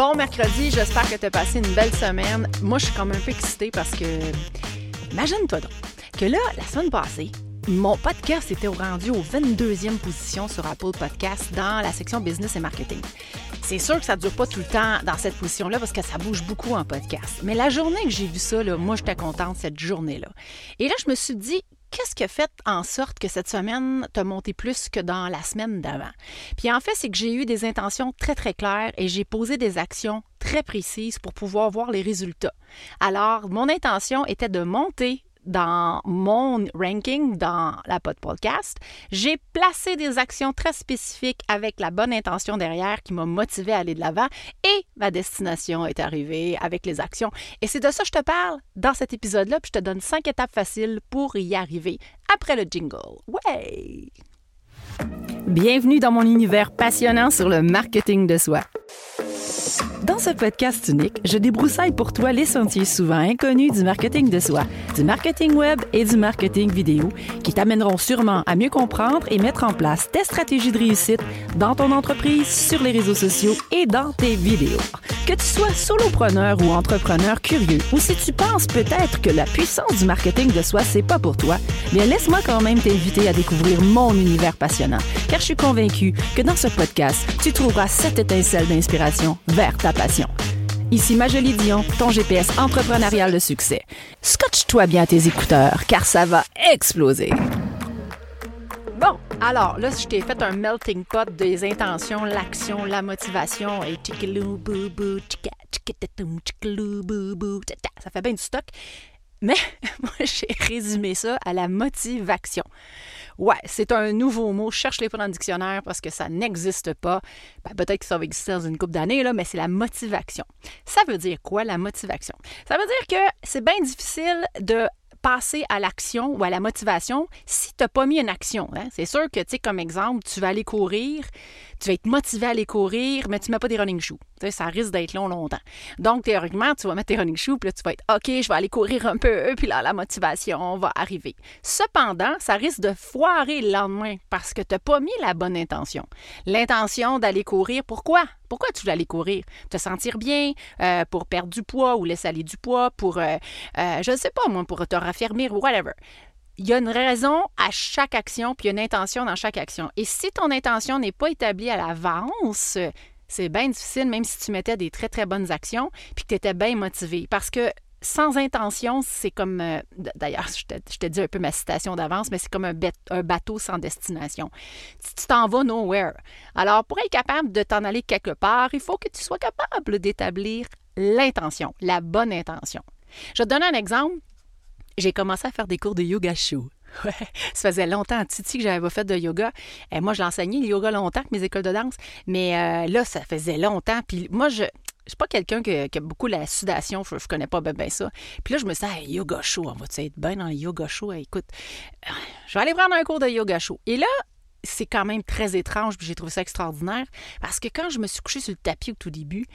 Bon mercredi, j'espère que tu as passé une belle semaine. Moi, je suis comme un peu excitée parce que, imagine-toi donc, que là, la semaine passée, mon podcast était rendu au 22e position sur Apple Podcast dans la section business et marketing. C'est sûr que ça ne dure pas tout le temps dans cette position-là parce que ça bouge beaucoup en podcast. Mais la journée que j'ai vu ça, là, moi, j'étais contente cette journée-là. Et là, je me suis dit, qu'est-ce qui a fait en sorte que cette semaine t'a monté plus que dans la semaine d'avant? Puis en fait, c'est que j'ai eu des intentions très, très claires et j'ai posé des actions très précises pour pouvoir voir les résultats. Alors, mon intention était de monter dans mon ranking dans la pod podcast, j'ai placé des actions très spécifiques avec la bonne intention derrière qui m'a motivé à aller de l'avant et ma destination est arrivée avec les actions. Et c'est de ça que je te parle dans cet épisode-là, puis je te donne cinq étapes faciles pour y arriver après le jingle. Ouais! Bienvenue dans mon univers passionnant sur le marketing de soi. Dans ce podcast unique, je débroussaille pour toi les sentiers souvent inconnus du marketing de soi, du marketing web et du marketing vidéo qui t'amèneront sûrement à mieux comprendre et mettre en place tes stratégies de réussite dans ton entreprise, sur les réseaux sociaux et dans tes vidéos. Que tu sois solopreneur ou entrepreneur curieux, ou si tu penses peut-être que la puissance du marketing de soi, c'est pas pour toi, bien laisse-moi quand même t'inviter à découvrir mon univers passionnant, car je suis convaincue que dans ce podcast, tu trouveras cette étincelle d'inspiration vers ta passion. Ici Majolie Dion, ton GPS entrepreneurial de succès. Scotche-toi bien tes écouteurs, car ça va exploser. Alors là, je t'ai fait un melting pot des intentions, l'action, la motivation et ça fait bien du stock. Mais moi, j'ai résumé ça à la motivation. Ouais, c'est un nouveau mot. Cherche-les pas dans le dictionnaire parce que ça n'existe pas. Ben, peut-être que ça va exister dans une couple d'années, mais c'est la motivation. Ça veut dire quoi, la motivation? Ça veut dire que c'est bien difficile de passer à l'action ou à la motivation si tu n'as pas mis une action. Hein. C'est sûr que, tu sais, comme exemple, tu vas aller courir, tu vas être motivé à aller courir, mais tu ne mets pas des running shoes. Ça risque d'être long longtemps. Donc, théoriquement, tu vas mettre tes running shoes, puis là, tu vas être OK, je vais aller courir un peu, puis là, la motivation va arriver. Cependant, ça risque de foirer le lendemain parce que tu n'as pas mis la bonne intention. L'intention d'aller courir, pourquoi? Pourquoi tu veux aller courir? Te sentir bien, euh, pour perdre du poids ou laisser aller du poids, pour, euh, euh, je ne sais pas, moi, pour te raffermir ou whatever il y a une raison à chaque action, puis il y a une intention dans chaque action. Et si ton intention n'est pas établie à l'avance, c'est bien difficile, même si tu mettais des très, très bonnes actions, puis que tu étais bien motivé. Parce que sans intention, c'est comme. Euh, d'ailleurs, je te, dis un peu ma citation d'avance, mais c'est comme un, un, bateau sans destination. Tu t'en vas nowhere. Alors, pour être capable de t'en aller quelque part, il faut que tu sois capable d'établir l'intention, la bonne intention. Je te donner un exemple j'ai commencé à faire des cours de yoga show. Ouais, ça faisait longtemps, Titi, que j'avais pas fait de yoga. Et euh, moi, je l'enseignais, le yoga, longtemps, avec mes écoles de danse. Mais euh, là, ça faisait longtemps. Puis moi, je, je suis pas quelqu'un qui, a beaucoup la sudation, je, connais pas bien, ça. Puis là, je me suis dit, yoga show, on va être bien dans le yoga show? Écoute, euh, je vais aller prendre un cours de yoga show. Et là, c'est quand même très étrange, puis j'ai trouvé ça extraordinaire, parce que quand je me suis couchée sur le tapis au tout début,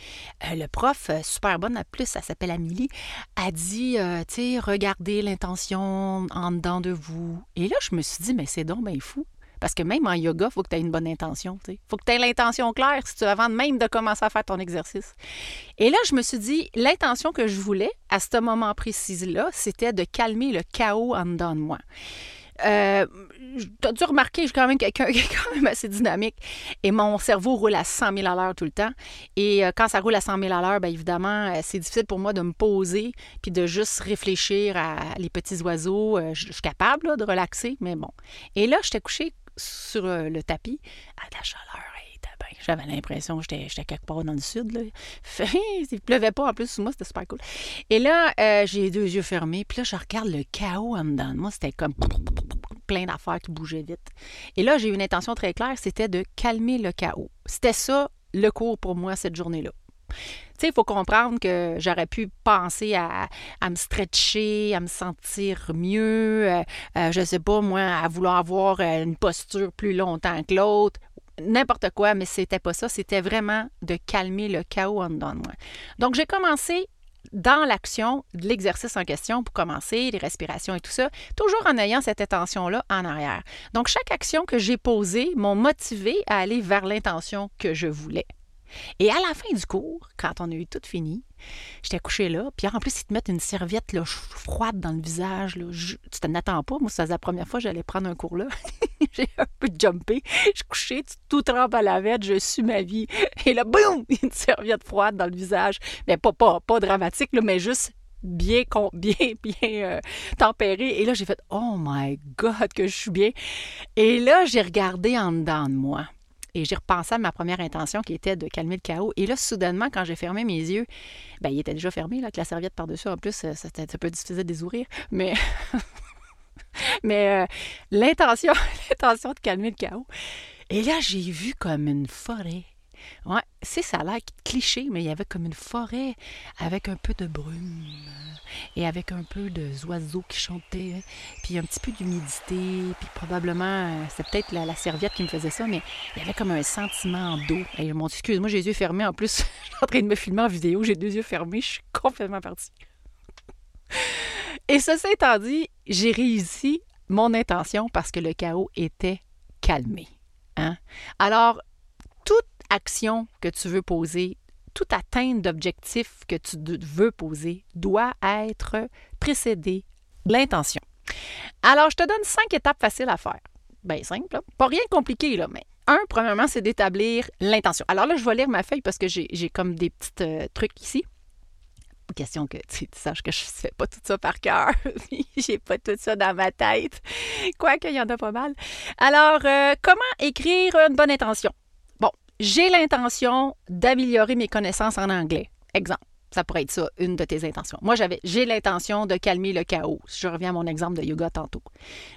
euh, le prof, euh, super bonne, plus, ça s'appelle Amélie, a dit, euh, tu sais, regardez l'intention en dedans de vous. Et là, je me suis dit, mais c'est donc bien fou. Parce que même en yoga, il faut que tu aies une bonne intention. Il faut que tu aies l'intention claire si tu avant même de commencer à faire ton exercice. Et là, je me suis dit, l'intention que je voulais à ce moment précis-là, c'était de calmer le chaos en dedans de moi. Euh, tu as dû remarquer, je suis quand même quelqu'un qui est quand même assez dynamique et mon cerveau roule à 100 000 à l'heure tout le temps. Et euh, quand ça roule à 100 000 à l'heure, bien évidemment, euh, c'est difficile pour moi de me poser puis de juste réfléchir à les petits oiseaux. je, suis capable de relaxer, mais bon. Et là, j'étais couchée sur le tapis à la chaleur. J'avais l'impression que j'étais quelque part dans le sud. Là. Il pleuvait pas en plus sous moi, c'était super cool. Et là, j'ai les deux yeux fermés. Puis là, je regarde le chaos en dedans moi. C'était comme plein d'affaires qui bougeaient vite. Et là, j'ai eu une intention très claire, c'était de calmer le chaos. C'était ça le cours pour moi cette journée-là. Tu sais, il faut comprendre que j'aurais pu penser à, me stretcher, à me sentir mieux, euh, euh, je sais pas, moi, à vouloir avoir euh, une posture plus longtemps que l'autre, n'importe quoi, mais c'était pas ça. C'était vraiment de calmer le chaos en dedans de moi. Donc, j'ai commencé dans l'action de l'exercice en question pour commencer, les respirations et tout ça, toujours en ayant cette intention-là en arrière. Donc, chaque action que j'ai posée m'ont motivé à aller vers l'intention que je voulais. Et à la fin du cours, quand on a eu tout fini, j'étais couchée là, puis en plus, ils te mettent une serviette là, froide dans le visage. Là. Tu t'en attends pas. Moi, faisait la première fois que j'allais prendre un cours là. J'ai un peu jumpé. Je couchée, tout trempe à la vête, je suis ma vie. Et là, boum, une serviette froide dans le visage. Mais pas, pas, pas dramatique, mais juste bien, bien, bien euh. Et là, j'ai fait Oh my God, que je suis bien. Et là, j'ai regardé en dedans de moi. Et j'ai repensé à ma première intention qui était de calmer le chaos. Et là, soudainement, quand j'ai fermé mes yeux, ben, il était déjà fermé, là, avec la serviette par-dessus. En plus, ça, ça, ça peut diffuser des ourires. Mais, mais euh, l'intention, l'intention de calmer le chaos. Et là, j'ai vu comme une forêt Ouais, c'est ça a l'air cliché, mais il y avait comme une forêt avec un peu de brume et avec un peu de oiseaux qui chantaient, puis un petit peu d'humidité, puis probablement, euh, c'est peut-être la, serviette qui me faisait ça, mais il y avait comme un sentiment d'eau. Et mon excuse-moi, j'ai les yeux fermés. En plus, je suis en train de me filmer en vidéo, j'ai deux yeux fermés, je suis complètement partie. Et ceci étant dit, j'ai réussi mon intention parce que le chaos était calmé. Hein? Alors, toute action que tu veux poser, toute atteinte d'objectif que tu veux poser doit être précédée de l'intention. Alors, je te donne cinq étapes faciles à faire. Bien simple, pas rien de compliqué, là, mais un, premièrement, c'est d'établir l'intention. Alors là, je vais lire ma feuille parce que j'ai comme des petits euh, trucs ici. Question que tu, saches que je ne fais pas tout ça par cœur. j'ai pas tout ça dans ma tête. Quoique, il y en a pas mal. Alors, euh, comment écrire une bonne intention? J'ai l'intention d'améliorer mes connaissances en anglais. Exemple. Ça pourrait être ça, une de tes intentions. Moi, j'avais, j'ai l'intention de calmer le chaos. Je reviens à mon exemple de yoga tantôt.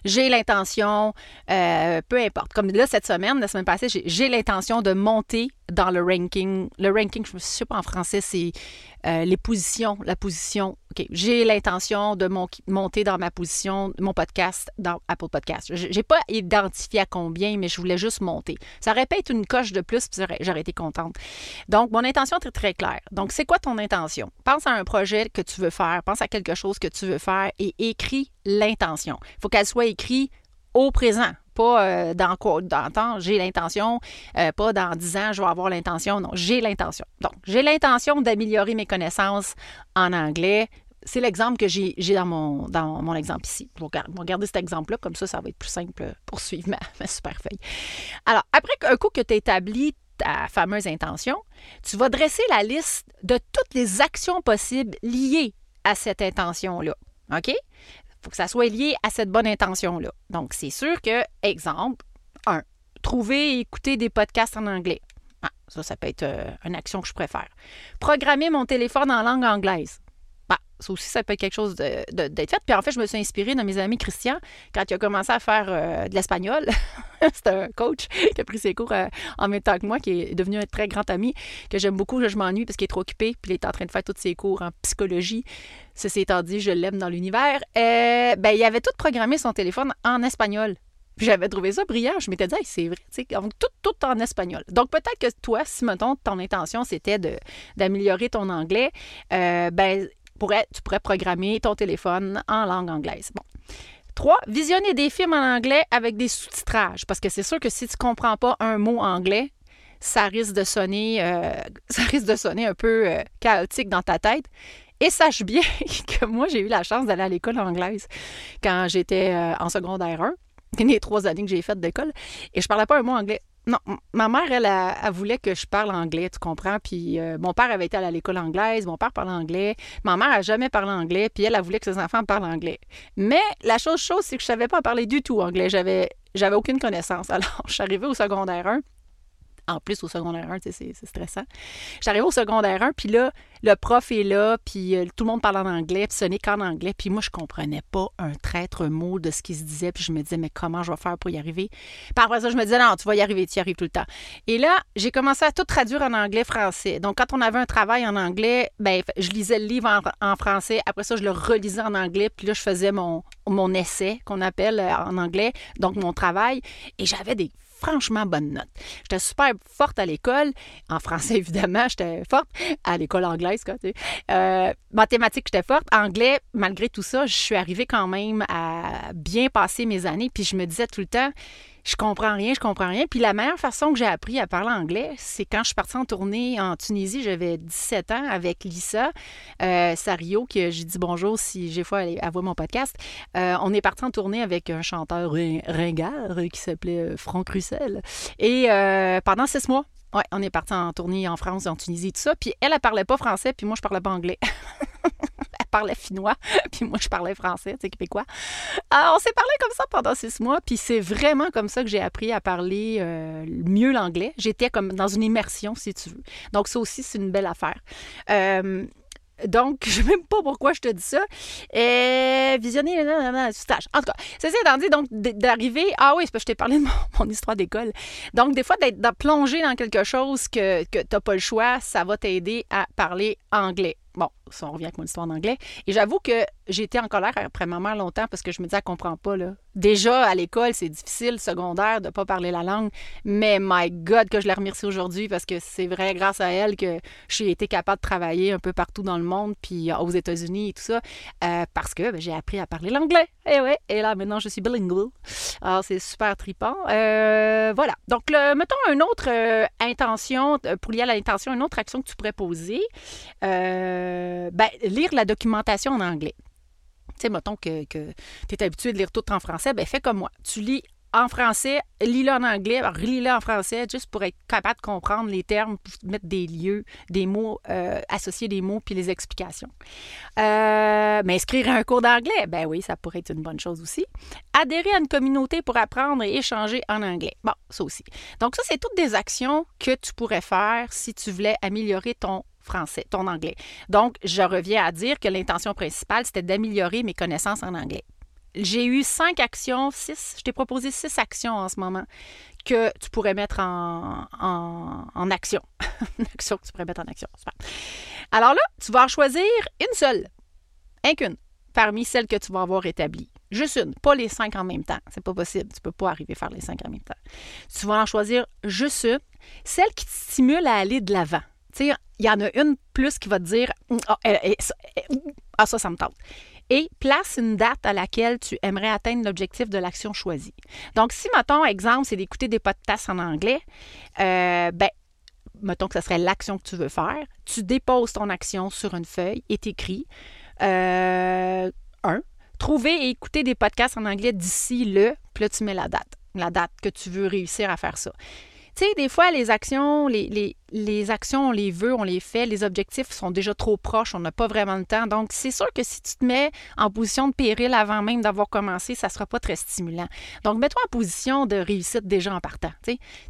J'ai l'intention, euh, peu importe. Comme là, cette semaine, la semaine passée, j'ai, l'intention de monter dans le ranking. Le ranking, je ne sais pas en français, c'est euh, les positions, la position. J'ai l'intention de monter dans ma position, mon podcast dans Apple Podcast. Je n'ai pas identifié à combien, mais je voulais juste monter. Ça répète une coche de plus, puis j'aurais été contente. Donc, mon intention est très claire. Donc, c'est quoi ton intention? Pense à un projet que tu veux faire, pense à quelque chose que tu veux faire et écris l'intention. Il faut qu'elle soit écrite au présent, pas euh, dans quoi, dans j'ai l'intention, euh, pas dans 10 ans, je vais avoir l'intention. Non, j'ai l'intention. Donc, j'ai l'intention d'améliorer mes connaissances en anglais. C'est l'exemple que j'ai dans mon, exemple ici. Je vais garder cet exemple-là, comme ça, ça va être plus simple pour suivre ma, ma super feuille. Alors, après un coup que tu as établi ta fameuse intention, tu vas dresser la liste de toutes les actions possibles liées à cette intention-là. OK? faut que ça soit lié à cette bonne intention-là. Donc, c'est sûr que, exemple, un, trouver et écouter des podcasts en anglais. Ah, ça, ça peut être euh, une action que je préfère. Programmer mon téléphone en langue anglaise. Ça aussi, ça peut être quelque chose d'être fait. Puis en fait, je me suis inspirée de mes amis Christian quand il a commencé à faire euh, de l'espagnol. C'est un coach qui a pris ses cours euh, en même temps que moi, qui est devenu un très grand ami, que j'aime beaucoup. Je m'ennuie parce qu'il est trop occupé, puis il est en train de faire tous ses cours en psychologie. Ceci étant dit, je l'aime dans l'univers. Euh, ben, il avait tout programmé son téléphone en espagnol. J'avais trouvé ça brillant. Je m'étais dit, c'est vrai, tout, tout en espagnol. Donc peut-être que toi, si, mettons, ton intention, c'était d'améliorer ton anglais, ben, tu pourrais programmer ton téléphone en langue anglaise. Bon. Trois, visionner des films en anglais avec des sous-titrages. Parce que c'est sûr que si tu ne comprends pas un mot anglais, ça risque de sonner, euh, un peu euh, chaotique dans ta tête. Et sache bien que moi, j'ai eu la chance d'aller à l'école anglaise quand j'étais euh, en secondaire 1, les trois années que j'ai faites d'école, et je parlais pas un mot anglais. Non, ma mère, elle, elle, voulait que je parle anglais, tu comprends? Puis euh, mon père avait été à l'école anglaise, mon père parlait anglais. Ma mère n'a jamais parlé anglais, puis elle, elle voulait que ses enfants parlent anglais. Mais la chose, chose c'est que je savais pas parler du tout anglais. J'avais, j'avais aucune connaissance. Alors, je suis arrivée au secondaire 1 en plus au secondaire 1, c'est stressant. J'arrive au secondaire 1, puis là, le prof est là, puis euh, tout le monde parle en anglais, puis ce n'est qu'en anglais, puis moi, je comprenais pas un traître mot de ce qui se disait, puis je me disais, mais comment je vais faire pour y arriver? Puis après ça, je me disais, non, tu vas y arriver, tu y arrives tout le temps. Et là, j'ai commencé à tout traduire en anglais-français. Donc, quand on avait un travail en anglais, ben, je lisais le livre en, français, après ça, je le relisais en anglais, puis là, je faisais mon, mon essai, qu'on appelle euh, en anglais, donc mon travail, et j'avais des franchement bonne note. J'étais super forte à l'école. En français, évidemment, j'étais forte. À l'école anglaise, quoi. Euh, mathématiques, j'étais forte. Anglais, malgré tout ça, je suis arrivée quand même à bien passer mes années. Puis je me disais tout le temps, je comprends rien, je comprends rien. Puis la meilleure façon que j'ai appris à parler anglais, c'est quand je suis partie en tournée en Tunisie, j'avais 17 ans avec Lisa euh, Sario, que j'ai dit bonjour si j'ai fois aller voir mon podcast. Euh, on est parti en tournée avec un chanteur ringard qui s'appelait Franck Russell. Et euh, pendant six mois, Ouais, on est parti en tournée en France, en Tunisie, tout ça. Puis elle, elle parlait pas français, puis moi, je parlais pas anglais. parlait finnois, puis moi, je parlais français, sais, québécois. Alors, on s'est parlé comme ça pendant six mois, puis c'est vraiment comme ça que j'ai appris à parler euh, mieux l'anglais. J'étais comme dans une immersion, si tu veux. Donc, ça aussi, c'est une belle affaire. Euh, donc, je ne sais même pas pourquoi je te dis ça. Et euh, visionner stage. En tout cas, c'est ça étant dit, donc d'arriver. Ah oui, c'est parce que je t'ai parlé de mon, histoire d'école. Donc, des fois, d'être plongé dans quelque chose que, que tu n'as pas le choix, ça va t'aider à parler anglais. Bon, ça, on revient avec mon histoire en anglais. Et j'avoue que été en colère après ma mère longtemps parce que je me disais, elle comprend pas, là. Déjà, à l'école, c'est difficile, secondaire, de ne pas parler la langue. Mais, my God, que je la remercie aujourd'hui parce que c'est vrai, grâce à elle, que j'ai été capable de travailler un peu partout dans le monde, puis aux États-Unis et tout ça, euh, parce que ben, j'ai appris à parler l'anglais. Et eh ouais, et là, maintenant, je suis bilingual. Alors, c'est super tripant. Euh, voilà. Donc, mettons une autre euh, intention, pour lier à l'intention, une autre action que tu pourrais poser. Euh, ben, lire la documentation en anglais. Tu sais, mettons que, tu es habitué de lire tout en français, ben fais comme moi. Tu lis en français, lis-le en anglais, relis-le en français, juste pour être capable de comprendre les termes, mettre des lieux, des mots, euh, associer des mots, puis les explications. Euh, mais inscrire un cours d'anglais, ben oui, ça pourrait être une bonne chose aussi. Adhérer à une communauté pour apprendre et échanger en anglais. Bon, ça aussi. Donc ça, c'est toutes des actions que tu pourrais faire si tu voulais améliorer ton français, ton anglais. Donc, je reviens à dire que l'intention principale, c'était d'améliorer mes connaissances en anglais. J'ai eu cinq actions, six, je t'ai proposé six actions en ce moment que tu pourrais mettre en, action. une action que tu pourrais mettre en action. Alors là, tu vas en choisir une seule, un qu'une, parmi celles que tu vas avoir établies. Juste une, pas les cinq en même temps. C'est pas possible. Tu peux pas arriver à faire les cinq en même temps. Tu vas en choisir juste une, celle qui te stimule à aller de l'avant. Il y en a une plus qui va te dire ah, ah, ça, ça me tente. Et place une date à laquelle tu aimerais atteindre l'objectif de l'action choisie. Donc, si, mettons, exemple, c'est d'écouter des podcasts en anglais, euh, ben, mettons que ce serait l'action que tu veux faire, tu déposes ton action sur une feuille et t'écris euh, un, trouver et écouter des podcasts en anglais d'ici le, puis là, tu mets la date, la date que tu veux réussir à faire ça. Tu sais, des fois, les actions, les, actions, on les veut, on les fait, les objectifs sont déjà trop proches, on n'a pas vraiment le temps. Donc, c'est sûr que si tu te mets en position de péril avant même d'avoir commencé, ça ne sera pas très stimulant. Donc, mets-toi en position de réussite déjà en partant.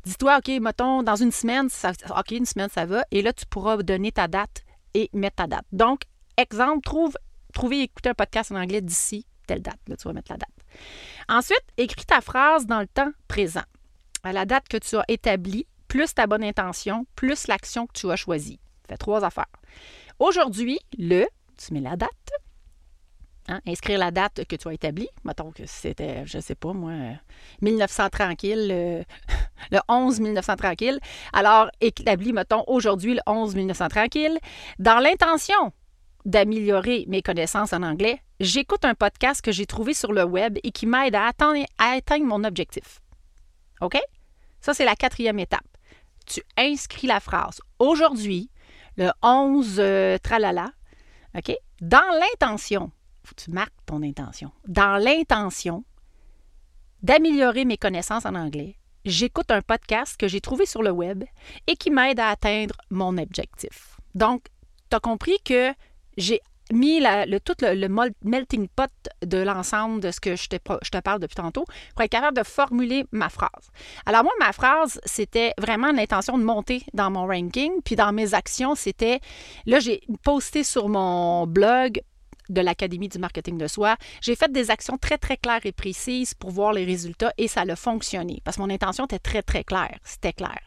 Dis-toi, OK, mettons, dans une semaine, ça, OK, une semaine, ça va. Et là, tu pourras donner ta date et mettre ta date. Donc, exemple, trouve, trouver et écouter un podcast en anglais d'ici telle date. Là, tu vas mettre la date. Ensuite, écris ta phrase dans le temps présent la date que tu as établie, plus ta bonne intention, plus l'action que tu as choisie. Fais trois affaires. Aujourd'hui, le, tu mets la date. Hein, inscrire la date que tu as établie. Mettons que c'était, je ne sais pas moi, 1900 tranquille, le, le 11 1900 tranquille. Alors, établis, mettons, aujourd'hui le 11 1900 tranquille. Dans l'intention d'améliorer mes connaissances en anglais, j'écoute un podcast que j'ai trouvé sur le web et qui m'aide à à atteindre mon objectif. OK? Ça, c'est la quatrième étape. Tu inscris la phrase. Aujourd'hui, le 11 euh, tralala, OK? Dans l'intention, tu marques ton intention. Dans l'intention d'améliorer mes connaissances en anglais, j'écoute un podcast que j'ai trouvé sur le web et qui m'aide à atteindre mon objectif. Donc, tu as compris que j'ai mis le, tout le, melting pot de l'ensemble de ce que je te, je te, parle depuis tantôt pour être capable de formuler ma phrase. Alors moi, ma phrase, c'était vraiment l'intention de monter dans mon ranking, puis dans mes actions, c'était, là, j'ai posté sur mon blog de l'Académie du marketing de soi. J'ai fait des actions très, très claires et précises pour voir les résultats et ça a fonctionné parce que mon intention était très, très claire. C'était clair.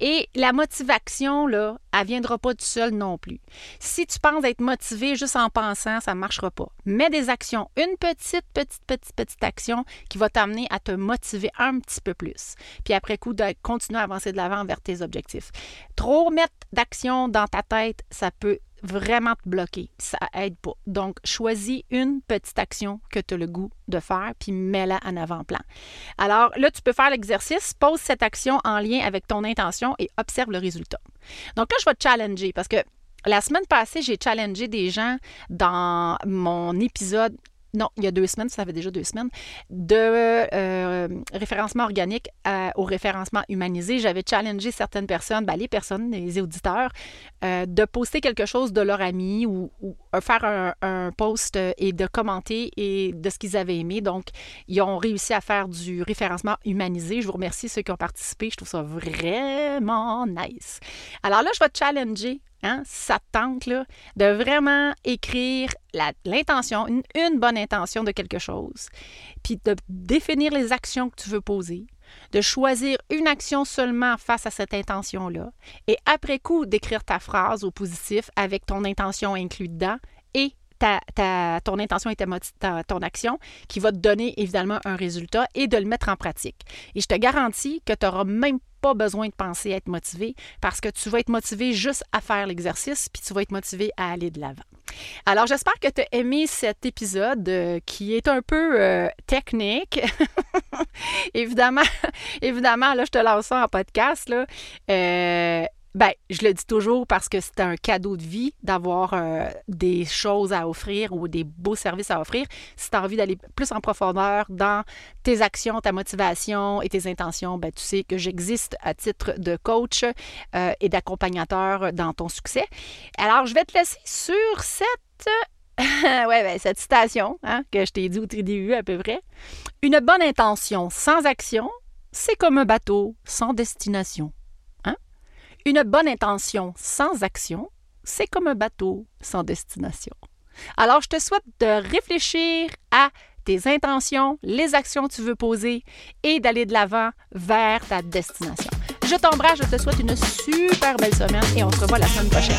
Et la motivation, là, elle viendra pas du seul non plus. Si tu penses être motivé juste en pensant, ça ne marchera pas. Mets des actions, une petite, petite, petite, petite action qui va t'amener à te motiver un petit peu plus. Puis après coup, de continuer à avancer de l'avant vers tes objectifs. Trop mettre d'actions dans ta tête, ça peut vraiment te bloquer. Ça aide pas. Donc, choisis une petite action que tu as le goût de faire, puis mets-la en avant-plan. Alors là, tu peux faire l'exercice, pose cette action en lien avec ton intention et observe le résultat. Donc là, je vais te challenger parce que la semaine passée, j'ai challengé des gens dans mon épisode non, il y a deux semaines, ça fait déjà deux semaines, de euh, référencement organique au référencement humanisé. J'avais challengé certaines personnes, ben, les personnes, les auditeurs, euh, de poster quelque chose de leur ami ou, faire un, un, post et de commenter et de ce qu'ils avaient aimé. Donc, ils ont réussi à faire du référencement humanisé. Je vous remercie ceux qui ont participé. Je trouve ça vraiment nice. Alors là, je vais challenger Hein, ça tente de vraiment écrire l'intention, une, bonne intention de quelque chose, puis de définir les actions que tu veux poser, de choisir une action seulement face à cette intention-là, et après coup, d'écrire ta phrase au positif avec ton intention inclue dedans et ta, ton intention et ta, ton action qui va te donner évidemment un résultat et de le mettre en pratique. Et je te garantis que tu n'auras même pas besoin de penser à être motivé parce que tu vas être motivé juste à faire l'exercice puis tu vas être motivé à aller de l'avant. Alors, j'espère que tu as aimé cet épisode euh, qui est un peu euh, technique. évidemment, évidemment, là, je te lance ça en podcast. Là. Euh, ben, je le dis toujours parce que c'est un cadeau de vie d'avoir euh, des choses à offrir ou des beaux services à offrir. Si tu as envie d'aller plus en profondeur dans tes actions, ta motivation et tes intentions, ben, tu sais que j'existe à titre de coach euh, et d'accompagnateur dans ton succès. Alors, je vais te laisser sur cette ouais, ben, cette citation hein, que je t'ai dit au début à peu près. Une bonne intention sans action, c'est comme un bateau sans destination. Une bonne intention sans action, c'est comme un bateau sans destination. Alors, je te souhaite de réfléchir à tes intentions, les actions que tu veux poser et d'aller de l'avant vers ta destination. Je t'embrasse, je te souhaite une super belle semaine et on se revoit la semaine prochaine.